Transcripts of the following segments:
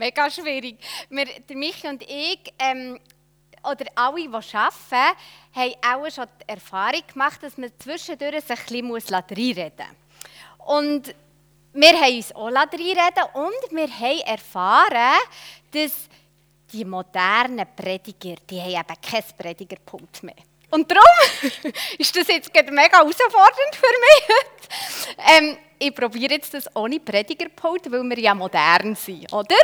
Mega schwierig. Wir, der Michi und ich, ähm, oder alle, die arbeiten, haben auch schon die Erfahrung gemacht, dass man zwischendurch sich ein bisschen reinreden muss. Und wir haben uns auch reinreden und wir haben erfahren, dass die modernen Prediger, die haben eben kein Predigerpunkt mehr. Und darum ist das jetzt mega herausfordernd für mich. ähm, ich probiere jetzt das ohne Predigerpult, weil wir ja modern sind, oder?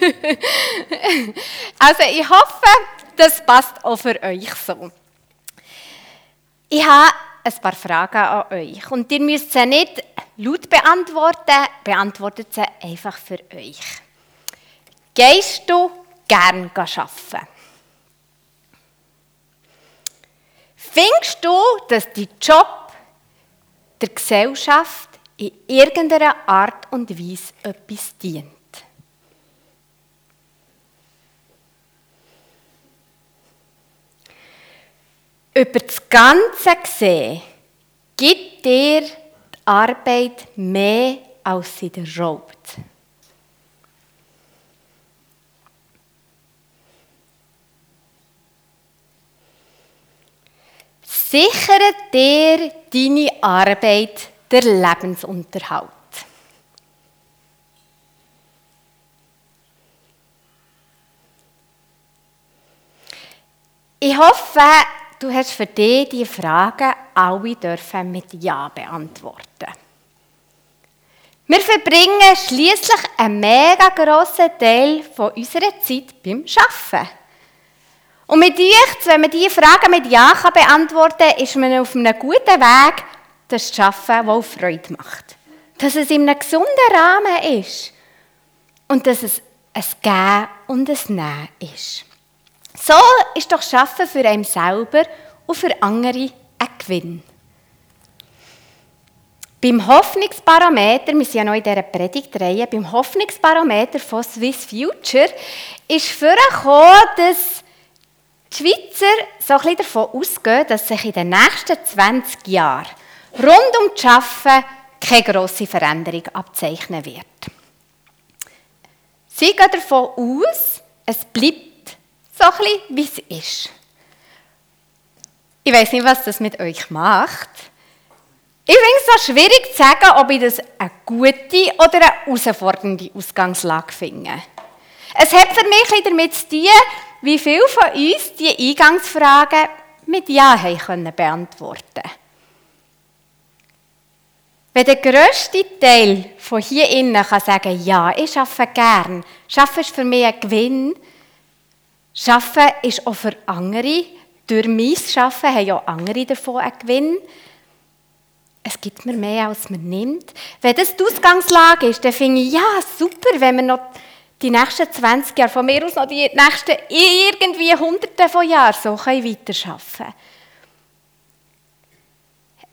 also ich hoffe, das passt auch für euch so. Ich habe ein paar Fragen an euch und ihr müsst sie nicht laut beantworten, beantwortet sie einfach für euch. Gehst du gern arbeiten? Findest du, dass dein Job der Gesellschaft in irgendeiner Art und Weise etwas dient? Über das Ganze gesehen gibt dir die Arbeit mehr, als sie dir raubt. Sichert dir deine Arbeit der Lebensunterhalt? Ich hoffe, du hast für dich die Fragen alle dürfen mit Ja beantworten. Wir verbringen schließlich einen mega grossen Teil von unserer Zeit beim Arbeiten. Und mit euch, wenn man diese Fragen mit Ja beantworten kann, ist man auf einem guten Weg, das schaffen, was Freude macht. Dass es in einem gesunden Rahmen ist. Und dass es ein Gehen und ein Nehmen ist. So ist doch Schaffen für einen selber und für andere ein Gewinn. Beim Hoffnungsbarometer, wir sind ja noch in dieser Predigtreihe, beim Hoffnungsbarometer von Swiss Future ist vorgekommen, dass die Schweizer so ein bisschen davon ausgehen, dass sich in den nächsten 20 Jahren rund um das Arbeiten keine grosse Veränderung abzeichnen wird. Sie gehen davon aus, es bleibt so bisschen, wie es ist. Ich weiß nicht, was das mit euch macht. Ich finde es so schwierig zu sagen, ob ich das eine gute oder eine herausfordernde Ausgangslage finde. Es hat für mich damit zu tun, wie viele von uns die Eingangsfragen mit Ja beantworten Wenn der grösste Teil von hier innen kann sagen, ja, ich arbeite gern, Arbeiten ist für mich ein Gewinn, Arbeiten ist auch für andere, durch mein Arbeiten haben ja andere davon einen Gewinn, es gibt mir mehr, als man nimmt. Wenn das die Ausgangslage ist, dann finde ich, ja, super, wenn wir noch die nächsten 20 Jahre, von mir aus noch die nächsten irgendwie Hunderte von Jahren so weiterarbeiten können.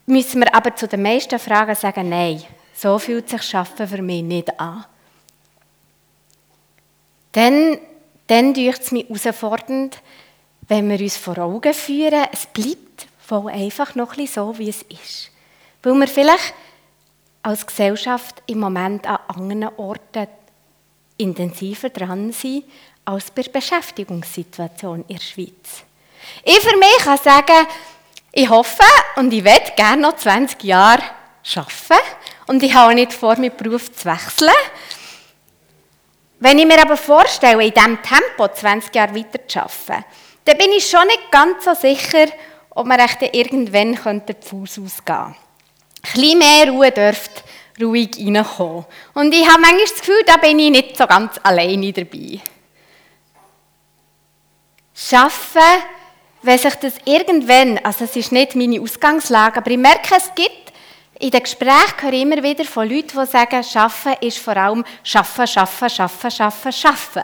Müssen wir aber zu den meisten Fragen sagen, nein, so fühlt sich Schaffen für mich nicht an. Dann, dann durch es mich herausfordernd, wenn wir uns vor Augen führen, es bleibt voll einfach noch ein so, wie es ist. Weil wir vielleicht als Gesellschaft im Moment an anderen Orten intensiver dran sind als bei der Beschäftigungssituation in der Schweiz. Ich für mich kann sagen, ich hoffe und ich werde gerne noch 20 Jahre arbeiten und ich habe nicht vor, meinen Beruf zu wechseln. Wenn ich mir aber vorstelle, in diesem Tempo 20 Jahre weiter zu arbeiten, dann bin ich schon nicht ganz so sicher, ob man irgendwann den Fuß ausgehen könnte. Ein bisschen mehr Ruhe dürfte ruhig reinkommen. Und ich habe manchmal das Gefühl, da bin ich nicht so ganz alleine dabei. Schaffen, wenn sich das irgendwann, also es ist nicht meine Ausgangslage, aber ich merke, es gibt in den Gesprächen höre ich immer wieder von Leuten, die sagen, Schaffen ist vor allem Schaffen, Schaffen, Schaffen, Schaffen, Schaffen.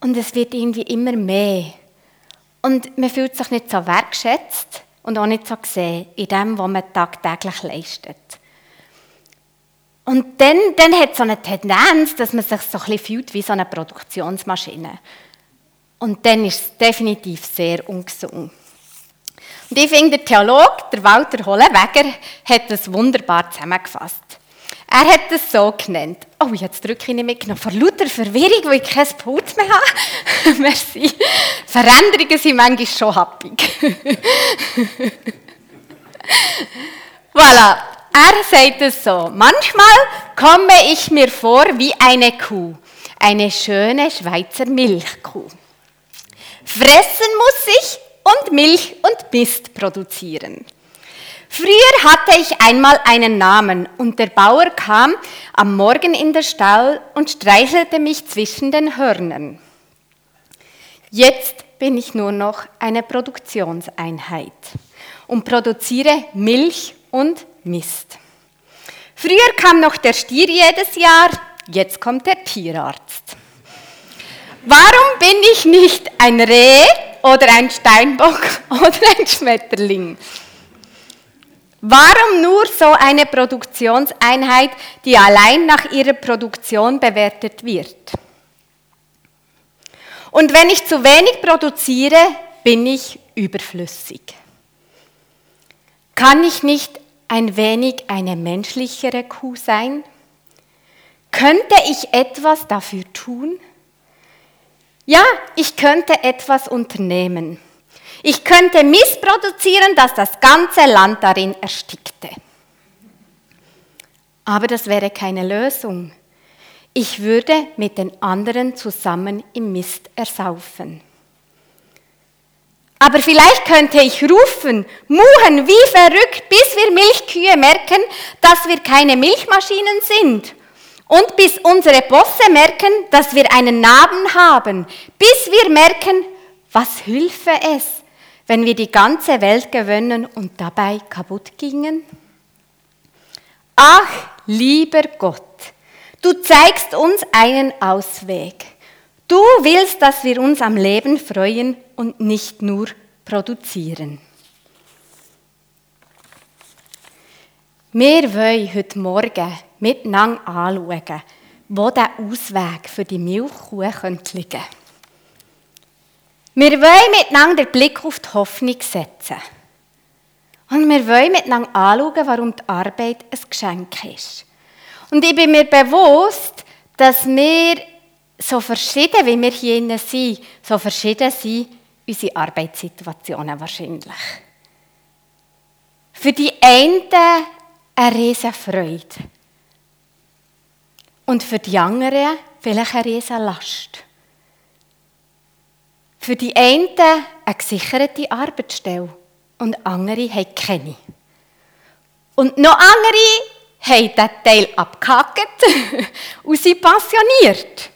Und es wird irgendwie immer mehr. Und man fühlt sich nicht so wertschätzt und auch nicht so gesehen in dem, was man tagtäglich leistet. Und dann, dann hat es so eine Tendenz, dass man sich so ein bisschen fühlt wie so eine Produktionsmaschine. Und dann ist es definitiv sehr ungesund. Und ich finde, der Theologe, der Walter Hollenweger, hat das wunderbar zusammengefasst. Er hat es so genannt. Oh, jetzt drücke ich nicht mitgenommen. Vor lauter Verwirrung, weil ich kein Pult mehr habe. Merci. Veränderungen sind manchmal schon happig. voilà. Er sagt es so. Manchmal komme ich mir vor wie eine Kuh. Eine schöne Schweizer Milchkuh. Fressen muss ich und Milch und Mist produzieren. Früher hatte ich einmal einen Namen und der Bauer kam am Morgen in den Stall und streichelte mich zwischen den Hörnern. Jetzt bin ich nur noch eine Produktionseinheit und produziere Milch und Mist. Früher kam noch der Stier jedes Jahr, jetzt kommt der Tierarzt. Warum bin ich nicht ein Reh oder ein Steinbock oder ein Schmetterling? Warum nur so eine Produktionseinheit, die allein nach ihrer Produktion bewertet wird? Und wenn ich zu wenig produziere, bin ich überflüssig. Kann ich nicht ein wenig eine menschlichere Kuh sein? Könnte ich etwas dafür tun? Ja, ich könnte etwas unternehmen. Ich könnte Mist produzieren, dass das ganze Land darin erstickte. Aber das wäre keine Lösung. Ich würde mit den anderen zusammen im Mist ersaufen. Aber vielleicht könnte ich rufen, muhen wie verrückt, bis wir Milchkühe merken, dass wir keine Milchmaschinen sind und bis unsere Bosse merken, dass wir einen Namen haben, bis wir merken, was hülfe es, wenn wir die ganze Welt gewöhnen und dabei kaputt gingen? Ach, lieber Gott, du zeigst uns einen Ausweg. Du willst, dass wir uns am Leben freuen und nicht nur produzieren. Wir wollen heute Morgen miteinander anschauen, wo der Ausweg für die Milchkuh könnte liegen Wir wollen miteinander den Blick auf die Hoffnung setzen. Und wir wollen miteinander anschauen, warum die Arbeit ein Geschenk ist. Und ich bin mir bewusst, dass wir so verschieden, wie wir hier sind, so verschieden sind unsere Arbeitssituationen wahrscheinlich. Für die einen eine riesige Freude. Und für die anderen vielleicht eine riesige Last. Für die einen eine gesicherte Arbeitsstelle und andere haben keine. Und noch andere haben diesen Teil abgehackt und sind pensioniert.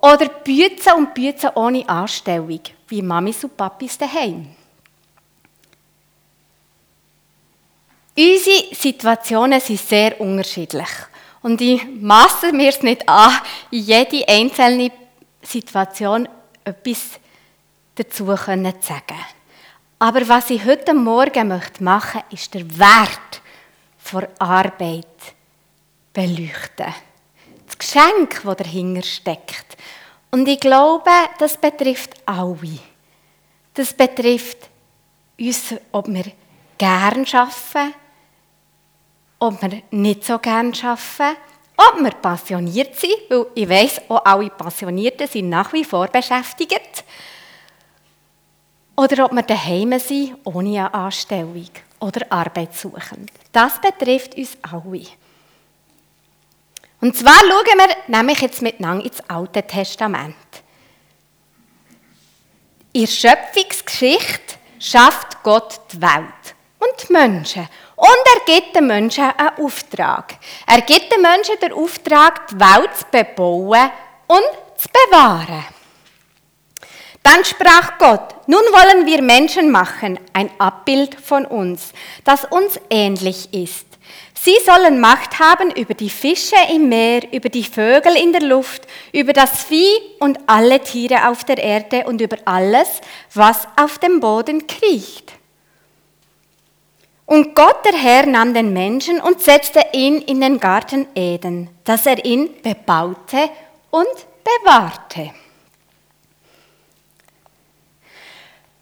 Oder büzen und büzen ohne Anstellung, wie Mamis und Papis daheim. Unsere Situationen sind sehr unterschiedlich. Und ich masse mir es nicht an, in jede einzelne Situation etwas dazu zu sagen. Aber was ich heute Morgen machen möchte, ist der Wert der Arbeit beleuchten. Das Geschenk, das dahinter steckt. Und ich glaube, das betrifft alle. Das betrifft uns, ob wir gern arbeiten ob wir nicht so gerne arbeiten, ob wir passioniert sind, weil ich weiss, auch alle Passionierten sind nach wie vor beschäftigt, oder ob wir daheim sind, ohne eine Anstellung oder Arbeit suchen. Das betrifft uns alle. Und zwar schauen wir nämlich jetzt miteinander ins Alte Testament. In der Schöpfungsgeschichte schafft Gott die Welt und die Menschen. Und er gibt den Menschen einen Auftrag. Er gibt den Menschen den Auftrag, die Welt zu bebauen und zu bewahren. Dann sprach Gott, nun wollen wir Menschen machen, ein Abbild von uns, das uns ähnlich ist. Sie sollen Macht haben über die Fische im Meer, über die Vögel in der Luft, über das Vieh und alle Tiere auf der Erde und über alles, was auf dem Boden kriecht. Und Gott der Herr nahm den Menschen und setzte ihn in den Garten Eden, dass er ihn bebaute und bewahrte.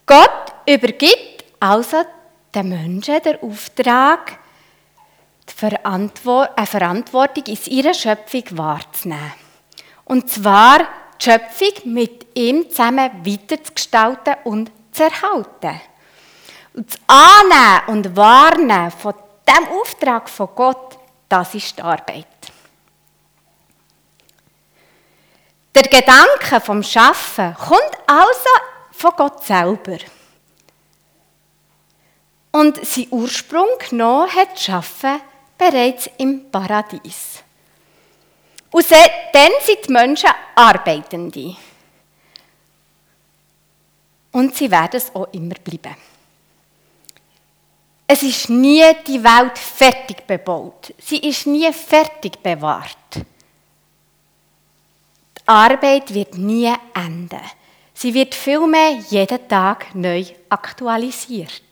Gott übergibt also den Menschen den Auftrag, eine Verantwortung in ihrer Schöpfung wahrzunehmen. Und zwar die Schöpfung mit ihm zusammen weiterzugestalten und zu erhalten. Und das Annehmen und Wahrnehmen von diesem Auftrag von Gott, das ist die Arbeit. Der Gedanke vom Schaffen kommt also von Gott selber. Und sein Ursprung genommen hat Schaffen bereits im Paradies. Und dann sind die Menschen Arbeitende. Und sie werden es auch immer bleiben. Es ist nie die Welt fertig bebaut. Sie ist nie fertig bewahrt. Die Arbeit wird nie enden. Sie wird vielmehr jeden Tag neu aktualisiert.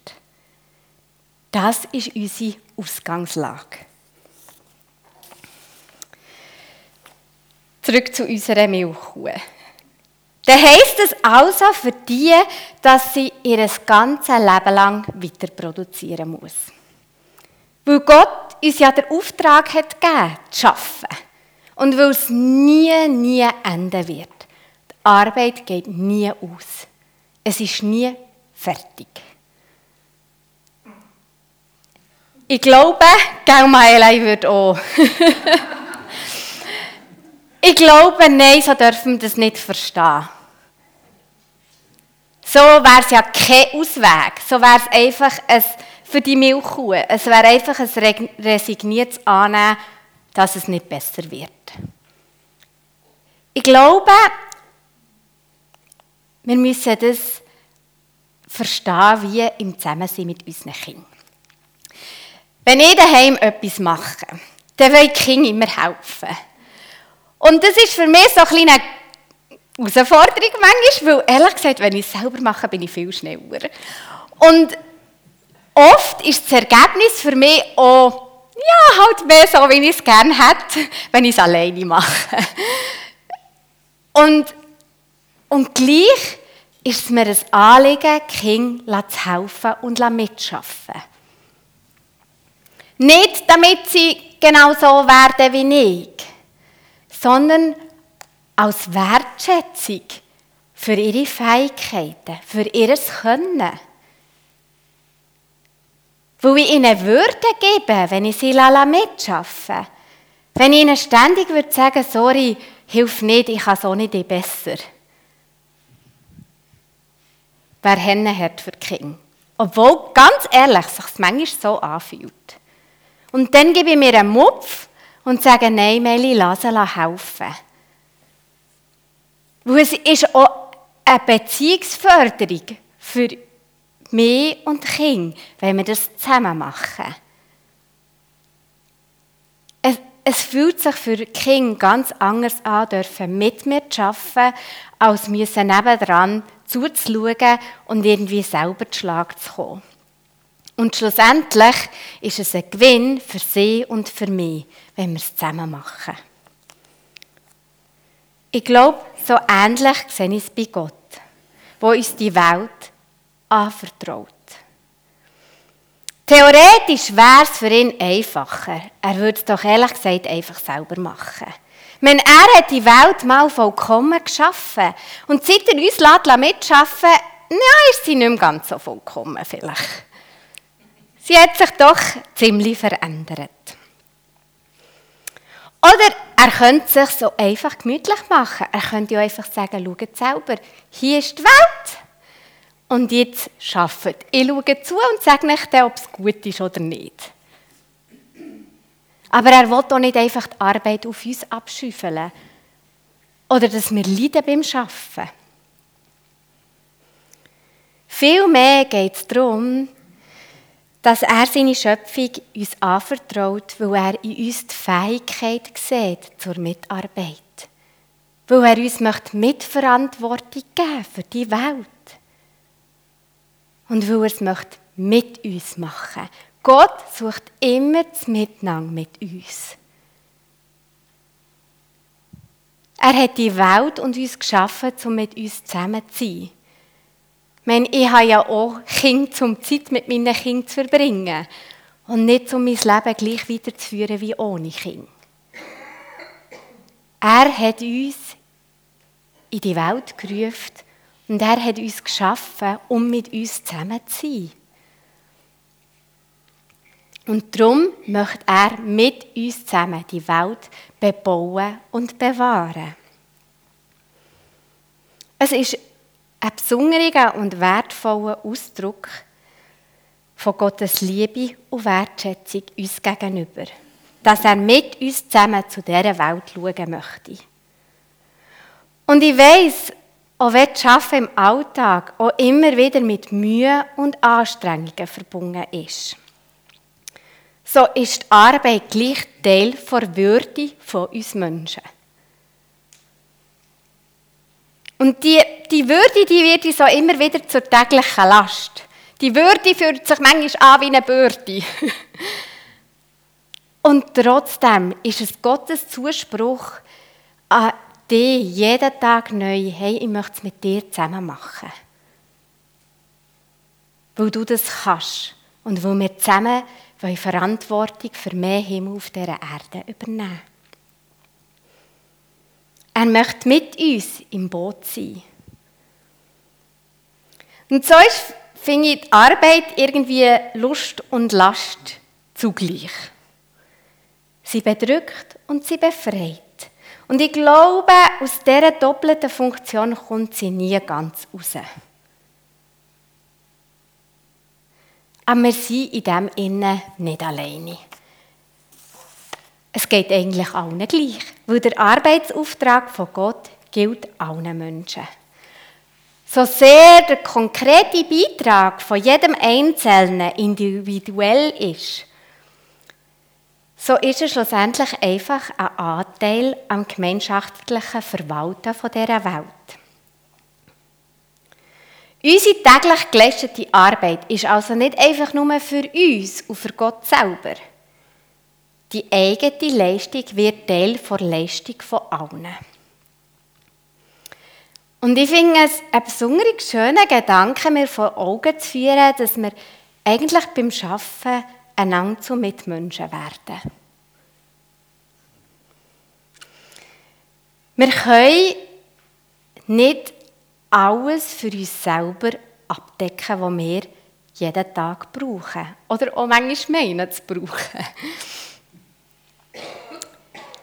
Das ist unsere Ausgangslage. Zurück zu unserer Milchkuh. Dann heisst es also für die, dass sie ihr ganzes Leben lang weiter produzieren muss. Weil Gott uns ja den Auftrag hat gegeben, zu arbeiten. Und weil es nie, nie enden wird. Die Arbeit geht nie aus. Es ist nie fertig. Ich glaube, Gaumeilei wird auch. ich glaube, nein, so dürfen wir das nicht verstehen. So wäre es ja kein Ausweg. So wäre es einfach ein, für die Milchkuh. Es wäre einfach ein resigniertes Annehmen, dass es nicht besser wird. Ich glaube, wir müssen das verstehen, wie im Zusammensein mit unseren Kindern. Wenn ich daheim etwas mache, dann will ich Kinder immer helfen. Und das ist für mich so eine kleine Herausforderung manchmal, weil ehrlich gesagt, wenn ich es selber mache, bin ich viel schneller. Und oft ist das Ergebnis für mich auch, ja, halt mehr so, wie ich es gerne hätte, wenn ich es alleine mache. Und, und gleich ist es mir ein Anliegen, Kinder zu helfen und mitzuarbeiten. Nicht, damit sie genau so werden wie ich, sondern als Wertschätzung für ihre Fähigkeiten, für ihr Können. Wo ich ihnen Würde gebe, wenn ich sie mitarbeite. Wenn ich ihnen ständig würde sagen, sorry, hilf nicht, ich kann so nicht besser. Wäre Hennenherd für die Kinder. Obwohl, ganz ehrlich, sich manchmal so anfühlt. Und dann gebe ich mir einen Mupf und sage, nein, Meli, lass helfen. Weil es ist auch eine Beziehungsförderung für mich und Kind, wenn wir das zusammen machen. Es, es fühlt sich für Kind ganz anders an, dürfen mit mir zu arbeiten, als müssen nebendran zuzuschauen und irgendwie selber zu Schlag zu kommen. Und schlussendlich ist es ein Gewinn für sie und für mich, wenn wir es zusammen machen. Ich glaube, so ähnlich sehe ich es bei Gott, wo uns die Welt anvertraut. Theoretisch wäre es für ihn einfacher. Er würde es doch ehrlich gesagt einfach selber machen. Wenn er hat die Welt mal vollkommen geschaffen und seit er uns lässt, ja, ist sie nicht mehr ganz so vollkommen vielleicht. Sie hat sich doch ziemlich verändert. Oder er könnte sich so einfach gemütlich machen. Er könnte ja einfach sagen, schaut selber, hier ist die Welt. Und jetzt arbeitet. Ich schaue zu und sage nicht, ob es gut ist oder nicht. Aber er will doch nicht einfach die Arbeit auf uns abschüffeln. Oder dass wir leiden beim Arbeiten. Vielmehr geht es darum, dass er seine Schöpfung uns anvertraut, weil er in uns die Fähigkeit sieht zur Mitarbeit. Weil er uns möchte Mitverantwortung geben für die Welt. Und weil er es möchte mit uns machen. Gott sucht immer das Miteinander mit uns. Er hat die Welt und uns geschaffen, um mit uns zusammen zu sein. Ich, meine, ich habe ja auch Kinder, um Zeit mit meinen Kindern zu verbringen. und nicht um mein Leben gleich weiterzuführen wie ohne Kind. Er hat uns in die Welt gerufen und er hat uns geschaffen, um mit uns zusammen zu sein. Und darum möchte er mit uns zusammen die Welt bebauen und bewahren. Es ist ein besonderer und wertvoller Ausdruck von Gottes Liebe und Wertschätzung uns gegenüber, dass er mit uns zusammen zu dieser Welt schauen möchte. Und ich weiß, auch wenn das Arbeiten im Alltag auch immer wieder mit Mühe und Anstrengungen verbunden ist, so ist die Arbeit gleich Teil der Würde von uns Menschen. Und die, die Würde, die wird auch immer wieder zur täglichen Last. Die Würde fühlt sich manchmal an wie eine Bürde. Und trotzdem ist es Gottes Zuspruch an dich jeden Tag neu, hey, ich möchte es mit dir zusammen machen. Weil du das kannst und weil wir zusammen Verantwortung für mehr Himmel auf dieser Erde übernehmen. Er möchte mit uns im Boot sein. Und so ist, finde ich, die Arbeit irgendwie Lust und Last zugleich. Sie bedrückt und sie befreit. Und ich glaube, aus dieser doppelten Funktion kommt sie nie ganz raus. Aber wir sind in dem Innen nicht alleine. Es geht eigentlich allen gleich, weil der Arbeitsauftrag von Gott gilt allen Menschen. So sehr der konkrete Beitrag von jedem Einzelnen individuell ist, so ist es schlussendlich einfach ein Anteil am gemeinschaftlichen Verwalten dieser Welt. Unsere täglich geleistete Arbeit ist also nicht einfach nur für uns und für Gott selber. Die eigene Leistung wird Teil der Leistung von allen. Und ich finde es ein besonders schöner Gedanke, mir vor Augen zu führen, dass wir eigentlich beim Arbeiten einander zu Mitmenschen werden. Wir können nicht alles für uns selber abdecken, was wir jeden Tag brauchen. Oder auch manchmal meinen zu brauchen.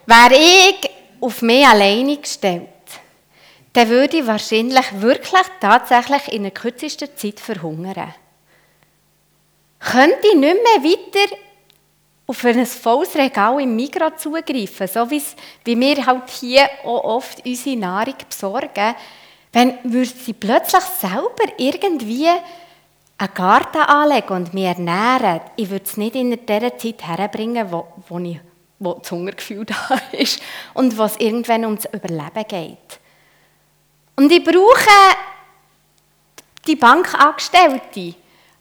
Wäre ich auf mich alleine gestellt, dann würde ich wahrscheinlich wirklich tatsächlich in der kürzesten Zeit verhungern. Könnte ich nicht mehr weiter auf ein volles Regal im Migros zugreifen, so wie wir halt hier auch oft unsere Nahrung besorgen, wenn würde sie plötzlich selber irgendwie einen Garten anlegen und mich ernähren, ich würde es nicht in dieser Zeit herbringen, wo, wo, ich, wo das Hungergefühl da ist und wo es irgendwann ums Überleben geht. Und ich brauche die Bankangestellte, die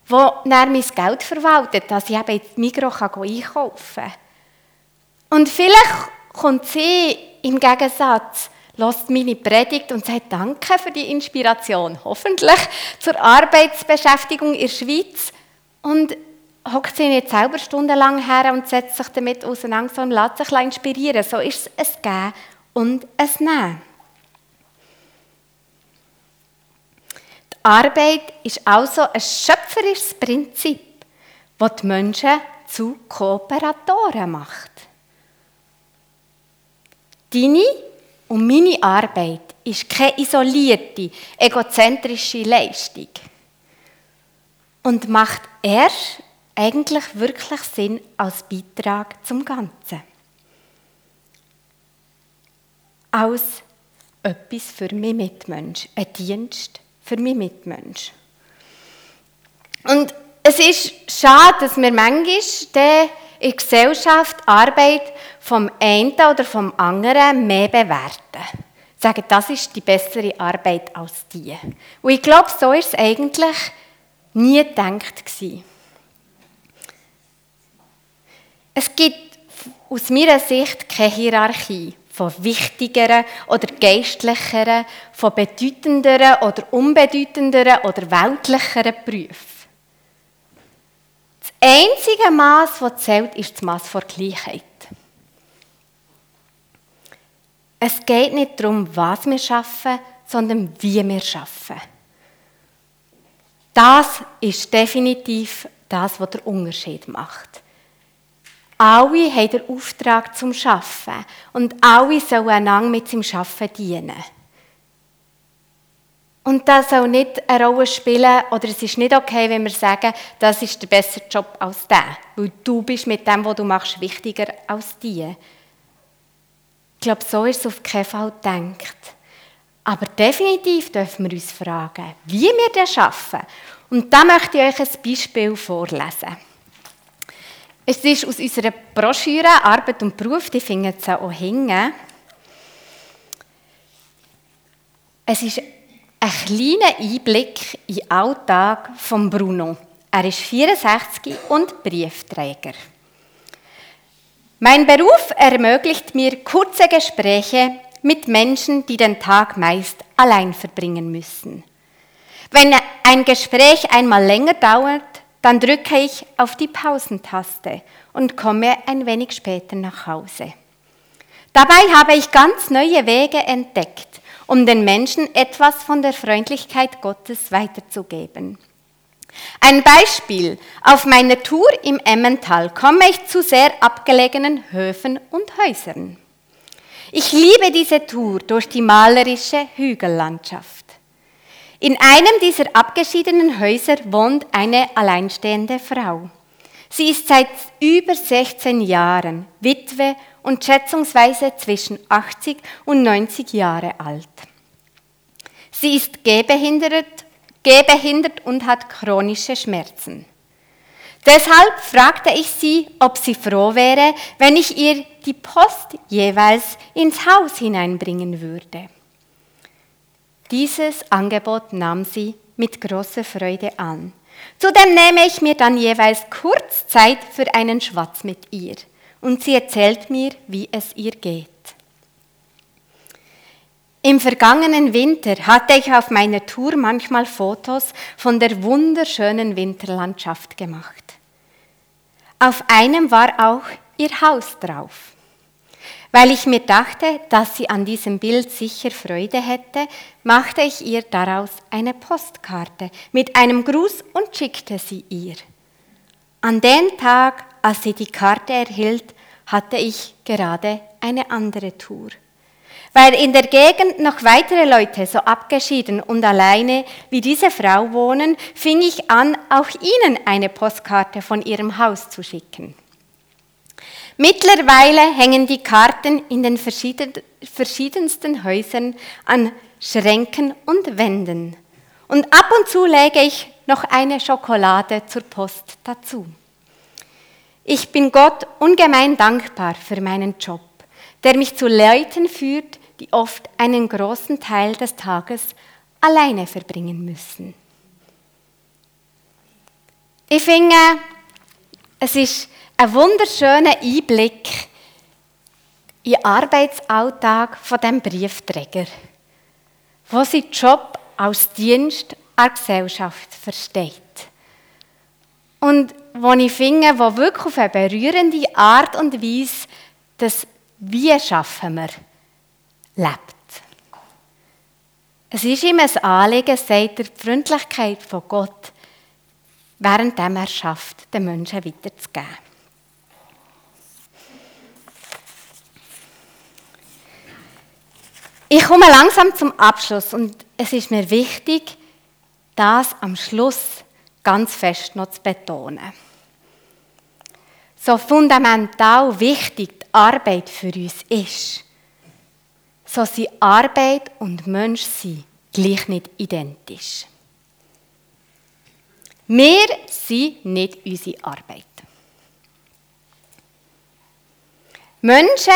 dann mein Geld verwaltet, dass ich eben ins Migros einkaufen kann. Und vielleicht kommt sie im Gegensatz lasst meine Predigt und sagt Danke für die Inspiration. Hoffentlich zur Arbeitsbeschäftigung in der Schweiz. Und hockt sie nicht selber stundenlang her und setzt sich damit auseinander, sondern lässt sich inspirieren. So ist es ein Geben und ein Nehmen. Die Arbeit ist also ein schöpferisches Prinzip, das die Menschen zu Kooperatoren macht. Deine und meine Arbeit ist keine isolierte, egozentrische Leistung. Und macht erst eigentlich wirklich Sinn als Beitrag zum Ganzen. Als etwas für mich Mitmensch, ein Dienst für mich Mitmensch. Und es ist schade, dass wir manchmal in der Gesellschaft Arbeit vom einen oder vom anderen mehr bewerten. Sagen, das ist die bessere Arbeit als die. Und ich glaube, so ist es eigentlich nie gedacht gewesen. Es gibt aus meiner Sicht keine Hierarchie von wichtigeren oder geistlicheren, von bedeutenderen oder unbedeutenderen oder weltlicheren Berufen. Das einzige Maß, das zählt, ist das Maß vor Gleichheit. Es geht nicht darum, was wir schaffen, sondern wie wir schaffen. Das ist definitiv das, was der Unterschied macht. Alle haben den Auftrag zum Schaffen und alle sollen einander mit dem Schaffen dienen. Und das soll nicht eine Rolle spielen, oder es ist nicht okay, wenn wir sagen, das ist der bessere Job als der, weil du bist mit dem, was du machst, wichtiger als die. Ich glaube, so ist es auf keinen Fall gedacht. Aber definitiv dürfen wir uns fragen, wie wir das schaffen. Und da möchte ich euch ein Beispiel vorlesen. Es ist aus unserer Broschüre Arbeit und Beruf, die finden Sie auch hängen. Es ist ein kleiner Einblick in den Alltag von Bruno. Er ist 64 und Briefträger. Mein Beruf ermöglicht mir kurze Gespräche mit Menschen, die den Tag meist allein verbringen müssen. Wenn ein Gespräch einmal länger dauert, dann drücke ich auf die Pausentaste und komme ein wenig später nach Hause. Dabei habe ich ganz neue Wege entdeckt, um den Menschen etwas von der Freundlichkeit Gottes weiterzugeben. Ein Beispiel. Auf meiner Tour im Emmental komme ich zu sehr abgelegenen Höfen und Häusern. Ich liebe diese Tour durch die malerische Hügellandschaft. In einem dieser abgeschiedenen Häuser wohnt eine alleinstehende Frau. Sie ist seit über 16 Jahren Witwe und schätzungsweise zwischen 80 und 90 Jahre alt. Sie ist gehbehindert, gehbehindert und hat chronische Schmerzen. Deshalb fragte ich sie, ob sie froh wäre, wenn ich ihr die Post jeweils ins Haus hineinbringen würde. Dieses Angebot nahm sie mit großer Freude an. Zudem nehme ich mir dann jeweils kurz Zeit für einen Schwatz mit ihr und sie erzählt mir, wie es ihr geht. Im vergangenen Winter hatte ich auf meiner Tour manchmal Fotos von der wunderschönen Winterlandschaft gemacht. Auf einem war auch ihr Haus drauf. Weil ich mir dachte, dass sie an diesem Bild sicher Freude hätte, machte ich ihr daraus eine Postkarte mit einem Gruß und schickte sie ihr. An dem Tag, als sie die Karte erhielt, hatte ich gerade eine andere Tour. Weil in der Gegend noch weitere Leute so abgeschieden und alleine wie diese Frau wohnen, fing ich an, auch ihnen eine Postkarte von ihrem Haus zu schicken. Mittlerweile hängen die Karten in den verschiedensten Häusern an Schränken und Wänden. Und ab und zu lege ich noch eine Schokolade zur Post dazu. Ich bin Gott ungemein dankbar für meinen Job, der mich zu Leuten führt, die oft einen großen Teil des Tages alleine verbringen müssen. Ich finde, es ist ein wunderschöner Einblick in den Arbeitsalltag von dem Briefträger, wo sein Job als Dienst an der Gesellschaft versteht. Und wo ich finde, wo wirklich auf eine berührende Art und Weise das Wie schaffen wir lebt. Es ist ihm ein Anliegen, sagt er, die Freundlichkeit von Gott, während er schafft, den Menschen weiterzugeben. Ich komme langsam zum Abschluss und es ist mir wichtig, das am Schluss ganz fest noch zu betonen. So fundamental wichtig die Arbeit für uns ist, so sind Arbeit und Menschsein gleich nicht identisch. Wir sind nicht unsere Arbeit. Menschen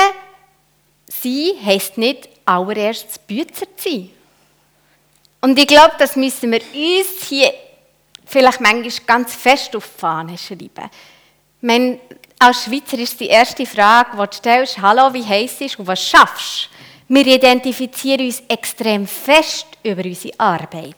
sein heisst nicht allererst Bützer zu sein. Und ich glaube, das müssen wir uns hier vielleicht manchmal ganz fest auf die Fahne schreiben. Wenn, als Schweizer ist die erste Frage, die du stellst, hallo, wie heisst es und was schaffst du? Wir identifizieren uns extrem fest über unsere Arbeit.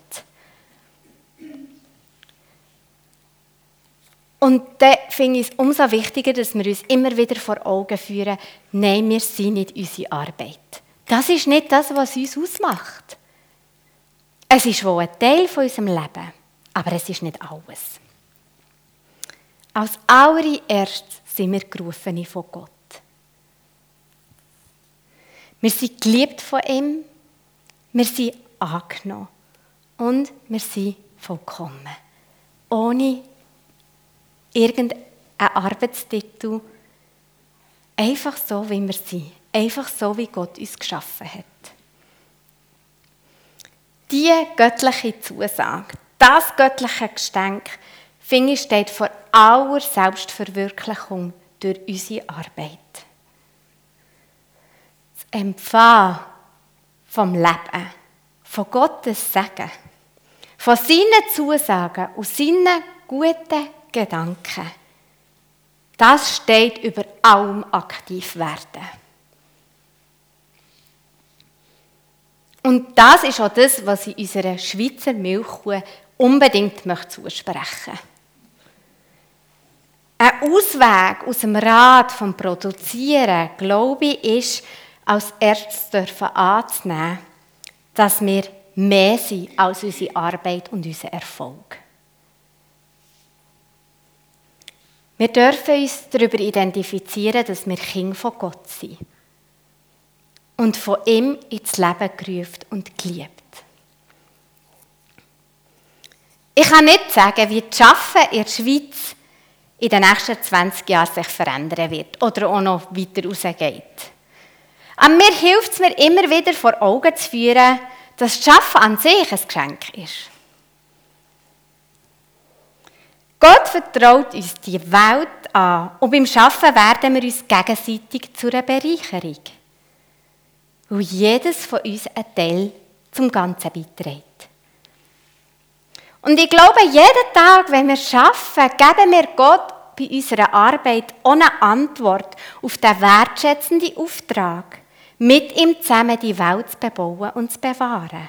Und da finde ich es umso wichtiger, dass wir uns immer wieder vor Augen führen, nein, wir sind nicht unsere Arbeit. Das ist nicht das, was uns ausmacht. Es ist wohl ein Teil von unserem Leben, aber es ist nicht alles. Als allererstes sind wir gerufen von Gott. Wir sind geliebt von ihm, wir sind angenommen und wir sind vollkommen. Ohne irgendeinen Arbeitstitel. Einfach so, wie wir sind. Einfach so, wie Gott uns geschaffen hat. Diese göttliche Zusage, das göttliche Geschenk, finde ich, steht vor aller Selbstverwirklichung durch unsere Arbeit. Das Empfangen vom Leben, von Gottes Segen, von seinen Zusagen und seinen guten Gedanken. Das steht über allem aktiv werden. Und das ist auch das, was ich unserer Schweizer Milchkuh unbedingt möchte zusprechen Ein Ausweg aus dem Rad vom Produzieren, glaube ich, ist, als dürfen anzunehmen, dass wir mehr sind als unsere Arbeit und unser Erfolg. Wir dürfen uns darüber identifizieren, dass wir Kinder von Gott sind und von ihm ins Leben gerufen und geliebt. Ich kann nicht sagen, wie das Arbeiten in der Schweiz in den nächsten 20 Jahren sich verändern wird oder auch noch weiter rausgeht. Aber mir hilft es mir immer wieder vor Augen zu führen, dass das Arbeiten an sich ein Geschenk ist. Gott vertraut uns die Welt an und beim Arbeiten werden wir uns gegenseitig zu einer Bereicherung. Weil jedes von uns ein Teil zum Ganzen beiträgt. Und ich glaube, jeden Tag, wenn wir arbeiten, geben wir Gott bei unserer Arbeit ohne Antwort auf den wertschätzenden Auftrag, mit ihm zusammen die Welt zu bebauen und zu bewahren.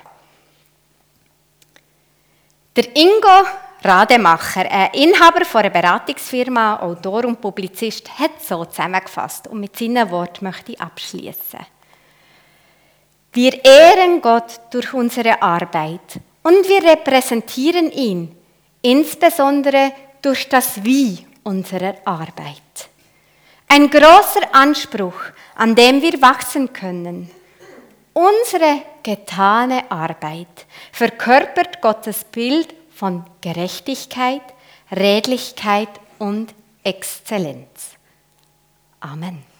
Der Ingo Rademacher, ein Inhaber einer Beratungsfirma, Autor und Publizist, hat so zusammengefasst und mit seinen Worten möchte ich abschließen. Wir ehren Gott durch unsere Arbeit und wir repräsentieren ihn, insbesondere durch das Wie unserer Arbeit. Ein großer Anspruch, an dem wir wachsen können. Unsere getane Arbeit verkörpert Gottes Bild von Gerechtigkeit, Redlichkeit und Exzellenz. Amen.